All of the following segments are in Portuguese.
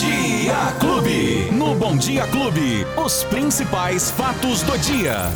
Dia Clube. No Bom Dia Clube, os principais fatos do dia.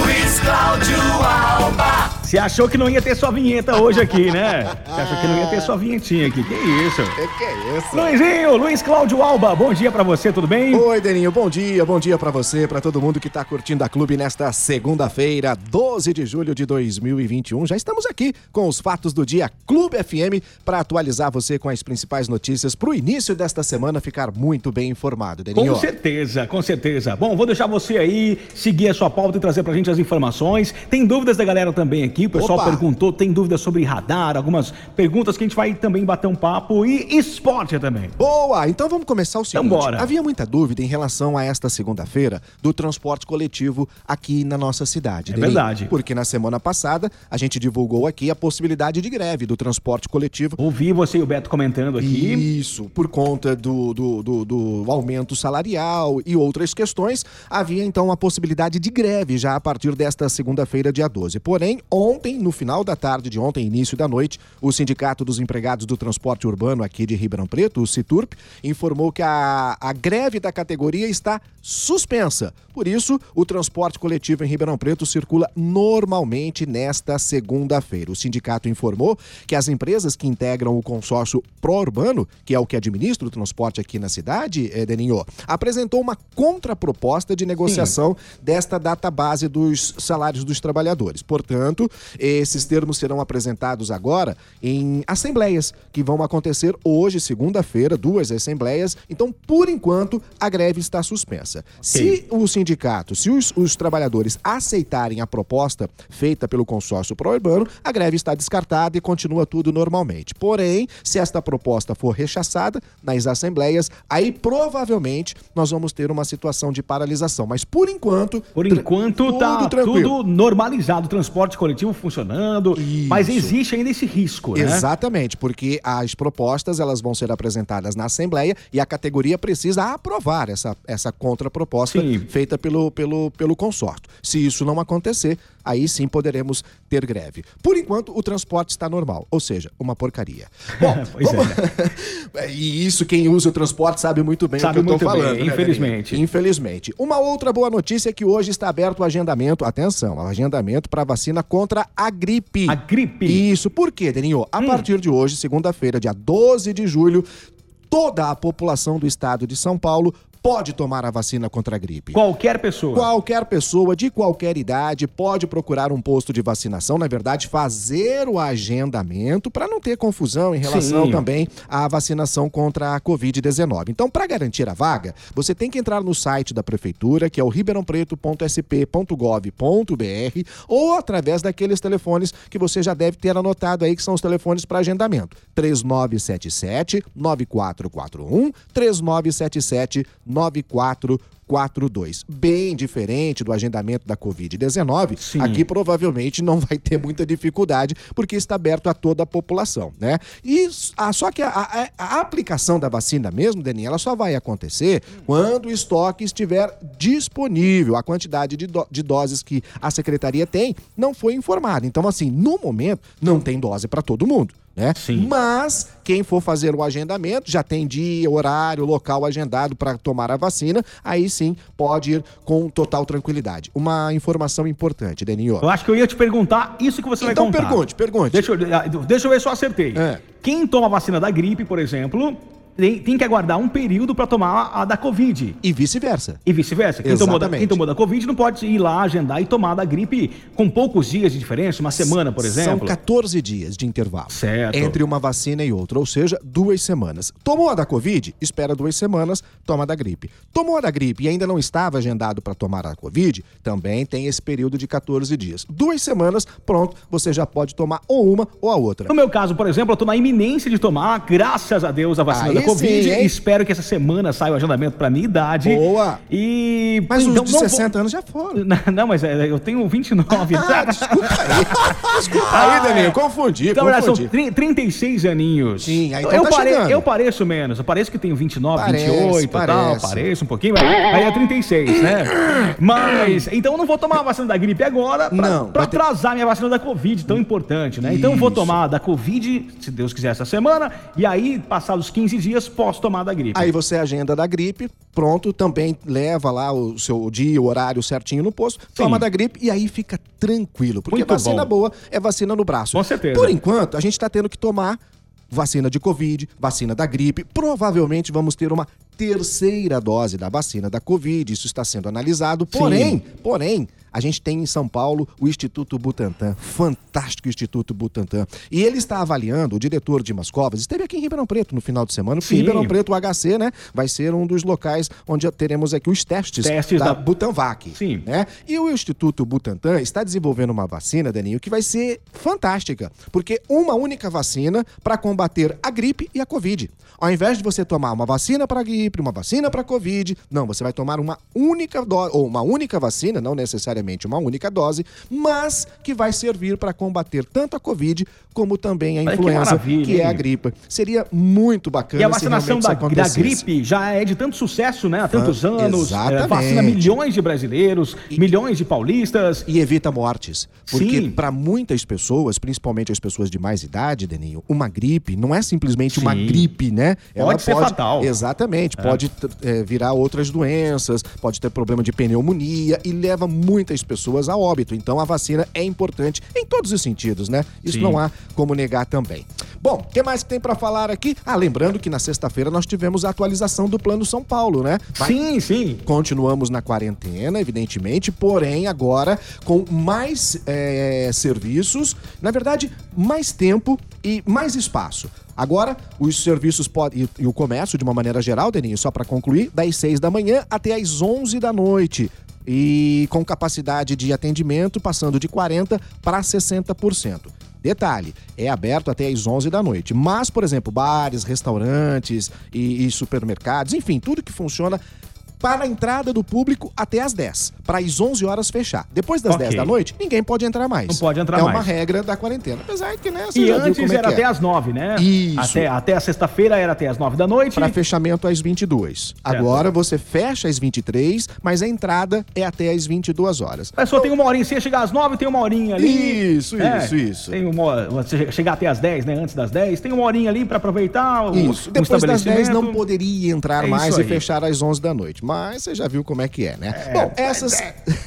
Luiz Cláudio Alba. Você achou que não ia ter sua vinheta hoje aqui, né? Você achou que não ia ter sua vinhetinha aqui. Que isso? Que que é isso? Luizinho, Luiz Cláudio Alba, bom dia pra você, tudo bem? Oi, Deninho, bom dia, bom dia pra você, pra todo mundo que tá curtindo a Clube nesta segunda-feira, 12 de julho de 2021. Já estamos aqui com os fatos do dia Clube FM pra atualizar você com as principais notícias pro início desta semana ficar muito bem informado, Deninho. Com certeza, com certeza. Bom, vou deixar você aí seguir a sua pauta e trazer pra gente as informações. Tem dúvidas da galera também aqui, o pessoal Opa. perguntou, tem dúvidas sobre radar, algumas perguntas que a gente vai também bater um papo e esporte também. Boa! Então vamos começar o seguinte. Então bora. Havia muita dúvida em relação a esta segunda-feira do transporte coletivo aqui na nossa cidade. É verdade. Porque na semana passada a gente divulgou aqui a possibilidade de greve do transporte coletivo Ouvi você e o Beto comentando aqui. Isso, por conta do, do, do- do aumento salarial e outras questões, havia então a possibilidade de greve já a partir desta segunda-feira, dia 12. Porém, ontem, no final da tarde de ontem, início da noite, o Sindicato dos Empregados do Transporte Urbano aqui de Ribeirão Preto, o Citurp, informou que a, a greve da categoria está suspensa. Por isso, o transporte coletivo em Ribeirão Preto circula normalmente nesta segunda-feira. O sindicato informou que as empresas que integram o consórcio pró-urbano, que é o que administra o transporte aqui na cidade, eh, Deninho, apresentou uma contraproposta de negociação desta data base dos salários dos trabalhadores. Portanto, esses termos serão apresentados agora em assembleias que vão acontecer hoje, segunda-feira, duas assembleias. Então, por enquanto, a greve está suspensa. Se o sindicato, se os, os trabalhadores aceitarem a proposta feita pelo consórcio pró-urbano, a greve está descartada e continua tudo normalmente. Porém, se esta proposta for rechaçada nas assembleias, aí provavelmente nós vamos ter uma situação de paralisação. Mas por enquanto. Por enquanto tudo tá tranquilo. tudo normalizado, o transporte coletivo funcionando, Isso. mas existe ainda esse risco, né? Exatamente, porque as propostas elas vão ser apresentadas na Assembleia e a categoria precisa aprovar essa, essa contraproposta Sim. feita pelo, pelo, pelo consórcio. Se isso não acontecer, aí sim poderemos ter greve. Por enquanto, o transporte está normal, ou seja, uma porcaria. Bom, Pois é. vamos- e isso quem usa o transporte sabe muito bem Sabe o que eu estou muito bem, falando. né, infelizmente. Deninho? Infelizmente. Uma outra boa notícia é que hoje está aberto o agendamento, atenção, o agendamento para vacina contra a gripe. A gripe. Isso, por quê, Deninho? A partir de hoje, segunda-feira, dia 12 de julho, toda a população do estado de São Paulo pode tomar a vacina contra a gripe. Qualquer pessoa. Qualquer pessoa de qualquer idade pode procurar um posto de vacinação, na verdade, fazer o agendamento para não ter confusão em relação Sim. também à vacinação contra a Covid-19. Então, para garantir a vaga, você tem que entrar no site da prefeitura, que é o ribeirãopreto.sp.gov.br, ou através daqueles telefones que você já deve ter anotado aí, que são os telefones para agendamento: 3977 9441, 3977 9442. Bem diferente do agendamento da Covid-19, Sim. aqui provavelmente não vai ter muita dificuldade, porque está aberto a toda a população, né? E só que a, a- a aplicação da vacina mesmo, Deninha, ela só vai acontecer quando o estoque estiver disponível. A quantidade de, do- de doses que a secretaria tem não foi informada. Então, assim, no momento, não tem dose para todo mundo. Né? Sim. Mas quem for fazer o agendamento já tem dia, horário, local agendado para tomar a vacina, aí sim pode ir com total tranquilidade. Uma informação importante, Deninho. Eu acho que eu ia te perguntar isso que você Então vai contar. pergunte, pergunte. Deixa eu, ah, deixa eu ver se eu acertei. É. Quem toma a vacina da gripe, por exemplo, tem, tem que aguardar um período para tomar a da Covid. E vice-versa. E vice-versa. Quem tomou, da, quem tomou da Covid não pode ir lá agendar e tomar da gripe com poucos dias de diferença, uma semana, por São exemplo. 14 dias de intervalo. Certo. Entre uma vacina e outra, ou seja, duas semanas. Tomou a da Covid? Espera duas semanas, toma a da gripe. Tomou a da gripe e ainda não estava agendado para tomar a Covid? Também tem esse período de 14 dias. Duas semanas, pronto, você já pode tomar ou uma ou a outra. No meu caso, por exemplo, eu tô na iminência de tomar, graças a Deus, a vacina Aí da Covid. sim? Espero que essa semana saia o agendamento pra minha idade. Boa. E. Mas então, os de não vou- 60 anos já foram. Não, Não, mas é, eu tenho 29. Ah, desculpa aí. Desculpa aí, Danilo. Confundi, Então, olha, são confundi. tri- 36 aninhos. Sim, aí então eu, tá pare- chegando. eu pareço menos. Eu pareço que tenho 29, Parece, 28 e tal. parece. Pareço um pouquinho, mas aí é 36, né? Mas, então eu não vou tomar a vacina da gripe agora pra, Não, pra ter- atrasar minha vacina da Covid, tão importante, né? Então eu vou Isso. tomar da Covid, se Deus quiser, essa semana. E aí, passados 15 dias, posso tomar da gripe. Aí você agenda da gripe, pronto, também leva lá o seu dia, o horário certinho no posto, toma da gripe e aí fica tranquilo. Porque Muito vacina bom. boa é vacina no braço. Com certeza. Por enquanto, a gente tá tendo que tomar vacina de Covid, vacina da gripe. Provavelmente vamos ter uma terceira dose da vacina da Covid. Isso está sendo analisado. Porém, porém, a gente tem em São Paulo o Instituto Butantan, fantástico Instituto Butantan. E ele está avaliando, o diretor Dimas Covas, esteve aqui em Ribeirão Preto no final de semana, porque Sim. Ribeirão Preto, o HC, né, vai ser um dos locais onde teremos aqui os testes, Testes da, da- Butanvac. Sim. Né? E o Instituto Butantan está desenvolvendo uma vacina, Daninho, que vai ser fantástica, porque uma única vacina para combater a gripe e a Covid. Ao invés de você tomar uma vacina para gripe, uma vacina para Covid, não, você vai tomar uma única dose, ou uma única vacina, não necessariamente uma única dose, mas que vai servir para combater tanto a Covid como também a Olha que influenza, maravilha, que, é a gripe. Seria muito bacana E a vacinação da, da gripe já é de tanto sucesso, né? Há tantos Ah, anos. exatamente. É, vacina milhões de brasileiros, milhões de paulistas. E evita mortes. Porque para muitas pessoas, principalmente as pessoas de mais idade, Deninho, uma gripe não é simplesmente uma Sim. gripe, né? Pode ser fatal. Exatamente. Pode t- é, virar outras doenças, pode ter problema de pneumonia e leva muitas pessoas a óbito. Então a vacina é importante em todos os sentidos, né? Isso Sim. não há como negar também. Bom, o que mais que tem para falar aqui? Ah, lembrando que na sexta-feira nós tivemos a atualização do Plano São Paulo, né? Sim, sim. Continuamos na quarentena, evidentemente, porém agora com mais é, serviços, na verdade, mais tempo e mais espaço. Agora, os serviços podem. E, e o comércio, de uma maneira geral, Deninho, só para concluir, das 6 da manhã até as 11 da noite. E com capacidade de atendimento passando de 40% para 60%. Detalhe, é aberto até às 11 da noite. Mas, por exemplo, bares, restaurantes e, e supermercados, enfim, tudo que funciona para a entrada do público até às 10, para às 11 horas fechar. Depois das Ok. 10 da noite, ninguém pode entrar mais. Não pode entrar é mais. uma regra da quarentena. Apesar que, né, você E antes é era que até é. às nove, né? Isso. Até, até a sexta-feira era até às nove da noite. Para fechamento às 22. Agora você fecha às 23, mas a entrada é até às 22 horas. A pessoa tem uma horinha, se ia chegar às nove, tem uma horinha ali. Isso, É, isso, isso. Tem uma você chegar até às 10, né? Antes das 10, tem uma horinha ali pra aproveitar o, Isso. Depois das 10 estabelecimento. não poderia entrar É mais e aí. fechar às 11 da noite. Mas você já viu como é que é, né? Bom, essas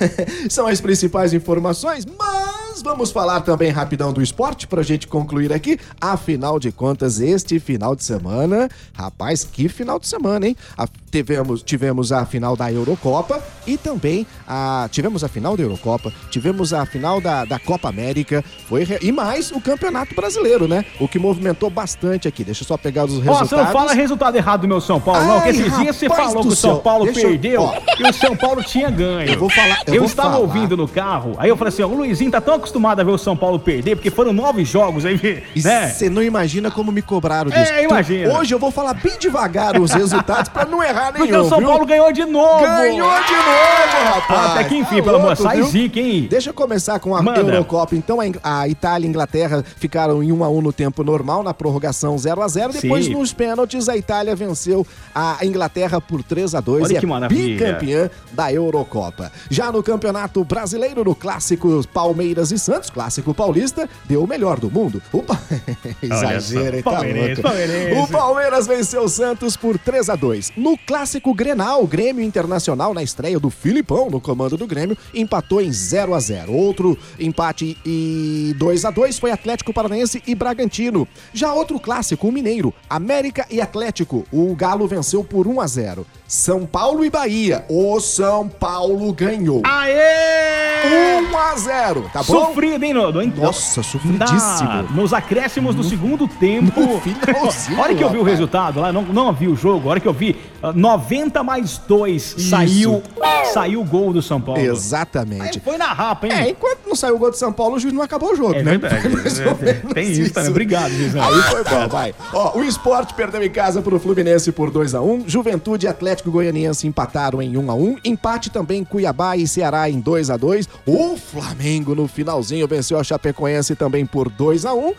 são as principais informações, mas vamos falar também rapidão do esporte pra gente concluir aqui. Afinal de contas, este final de semana, rapaz, que final de semana, hein? A- tivemos, tivemos a final da Eurocopa e também a tivemos a final da Eurocopa, tivemos a final da, da Copa América, foi re- e mais o Campeonato Brasileiro, né? O que movimentou bastante aqui. Deixa eu só pegar os Ó, resultados. você não fala resultado errado do meu São Paulo, não. Ai, Porque esses dias você falou que o São. Paulo eu- perdeu ó. e o São Paulo tinha ganho. Eu vou falar- eu Eu, vou estava falar. ouvindo no carro, aí eu falei assim: ó, o Luizinho tá tão acostumado a ver o São Paulo perder, porque foram nove jogos aí, né? Você não imagina como me cobraram disso. É, imagina. Então, hoje eu vou falar bem devagar os resultados pra não errar nenhum. Porque o São viu? Paulo ganhou de novo. ganhou de novo, rapaz. Até que enfim, Tá pelo amor, sai zica, hein? Deixa eu começar com a Manda. Eurocopa. Então, a Itália e a Inglaterra ficaram em 1 a 1 no tempo normal, na prorrogação 0 a 0 Depois, Sim. nos pênaltis, a Itália venceu a Inglaterra por 3 a 2 Olha e que é maravilha. bicampeã da Eurocopa. Já no Campeonato Brasileiro, no clássico Palmeiras e Santos, clássico paulista, deu o melhor do mundo. O Pa- Exagero, hein? Tá louco. O Palmeiras venceu o Santos por 3 a 2 No clássico Grenal, Grêmio Internacional, na estreia do Filipão no comando do Grêmio, empatou em 0 a 0 Outro empate e 2 a 2 foi Atlético Paranaense e Bragantino. Já outro clássico, o Mineiro, América e Atlético. O Galo venceu por 1 a 0 São Paulo e Bahia. O São Paulo ganhou. Aê! 1 a 0 tá bom? Sofrido, hein, Nodo? Hein? Nossa, sofridíssimo. Na- nos acréscimos do segundo tempo. no finalzinho, A hora que eu vi o resultado lá, não, não vi o jogo, a hora que eu vi, ah, 90 mais 2 saiu, saiu o gol do São Paulo. Aí Exatamente. foi na rapa, hein? É, enquanto não saiu o gol de São Paulo, o juiz não acabou o jogo, É né? verdade. Ou menos Tem isso também. Obrigado, Luizão. Aí foi bom, vai. Ó, o esporte perdeu em casa pro Fluminense por 2x1. Juventude e Atlético Goianiense empataram em 1x1. Empate também Cuiabá e Ceará em 2x2. O Flamengo no finalzinho venceu a Chapecoense também por 2x1.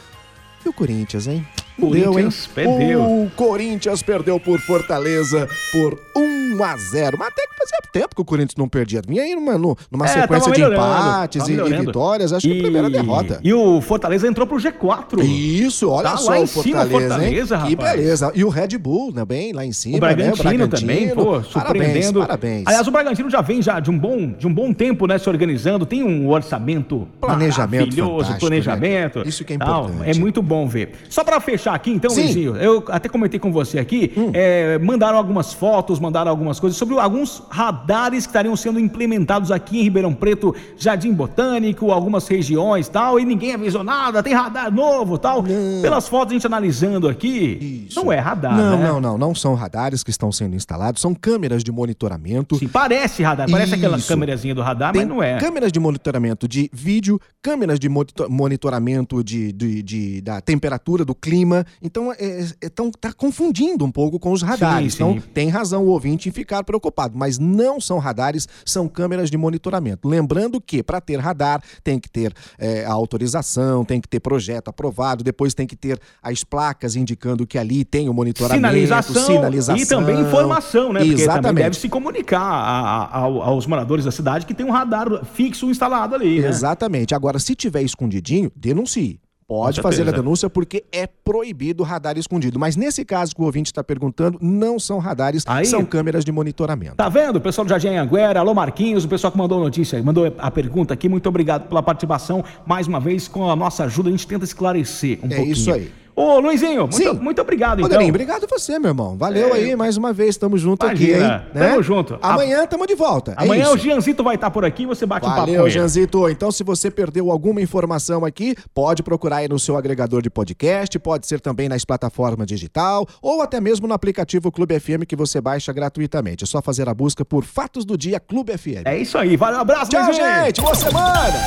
E o Corinthians, hein? Corinthians perdeu. O Corinthians perdeu por Fortaleza por 1 a 0 Mas até que fazia tempo que o Corinthians não perdia. Vinha aí numa, numa É, sequência de empates e, e vitórias. Acho que a primeira derrota. E o Fortaleza entrou pro G4. Isso, olha Tá só lá o Fortaleza, Fortaleza, hein? Que beleza. E o Red Bull também, lá em cima, O Bragantino, né? também, pô, Parabéns, surpreendendo. parabéns. Aliás, o Bragantino já vem já de um bom, de um bom tempo, né, se organizando, tem um orçamento Planejamento maravilhoso, fantástico, planejamento. né? Isso que é tal. importante. É muito bom ver. Só pra fechar aqui, então, Sim. Hum. Luizinho, eu até comentei com você aqui, é, mandaram algumas fotos, mandaram algumas coisas sobre alguns radares que estariam sendo implementados aqui em Ribeirão Preto, Jardim Botânico, algumas regiões tal, e ninguém avisou nada, tem radar novo tal. Pelas fotos a gente analisando aqui, Isso. não é radar, Não, né? não, não. Não são radares que estão sendo instalados, são câmeras de monitoramento. Sim, parece radar, parece aquela Isso. câmerazinha do radar, Tem mas não é. câmeras de monitoramento de vídeo, câmeras de monito- monitoramento de, de- de- da temperatura, do clima. Então, é, é, tão- tá confundindo um pouco com os radares. Sim, sim. Então, tem razão o ouvinte ficar preocupado. Mas não são radares, são câmeras de monitoramento. Lembrando que, para ter radar, tem que ter é, a autorização, tem que ter projeto aprovado, depois tem que ter as placas indicando que ali tem o monitoramento, Sinalização, sinalização. e também informação, né? Porque também Exatamente. deve se comunicar a- a- ao- aos moradores da cidade que tem um radar fixo instalado ali, né? Exatamente. Agora, se tiver escondidinho, denuncie. Pode Com fazer a certeza. denúncia porque é proibido radar escondido. Mas nesse caso que o ouvinte está perguntando, não são radares, Aí- são câmeras de monitoramento. Tá vendo? O pessoal do Jardim Anguera, alô Marquinhos, o pessoal que mandou a notícia, mandou a pergunta aqui, muito obrigado pela participação. Mais uma vez, com a nossa ajuda, a gente tenta esclarecer um É pouquinho. isso aí. Ô, Luizinho, muito, Sim. muito obrigado, então. Rogerinho, obrigado você, meu irmão. Valeu É. aí mais uma vez. Tamo junto aqui, hein? Imagina. Tamo junto. Amanhã tamo de volta. é Amanhã isso. o Gianzito vai estar por aqui e você bate um papo Valeu. Janzito. Então, se você perdeu alguma informação aqui, pode procurar aí no seu agregador de podcast, pode ser também nas plataformas digital ou até mesmo no aplicativo Clube FM que você baixa gratuitamente. É só fazer a busca por Fatos do Dia Clube FM. É isso aí. Valeu, um abraço, Tchau, Luizinho. gente. Boa semana.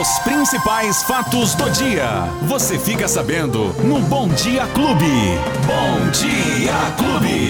Os principais fatos do dia. Você fica sabendo no Bom Dia Clube. Bom Dia Clube.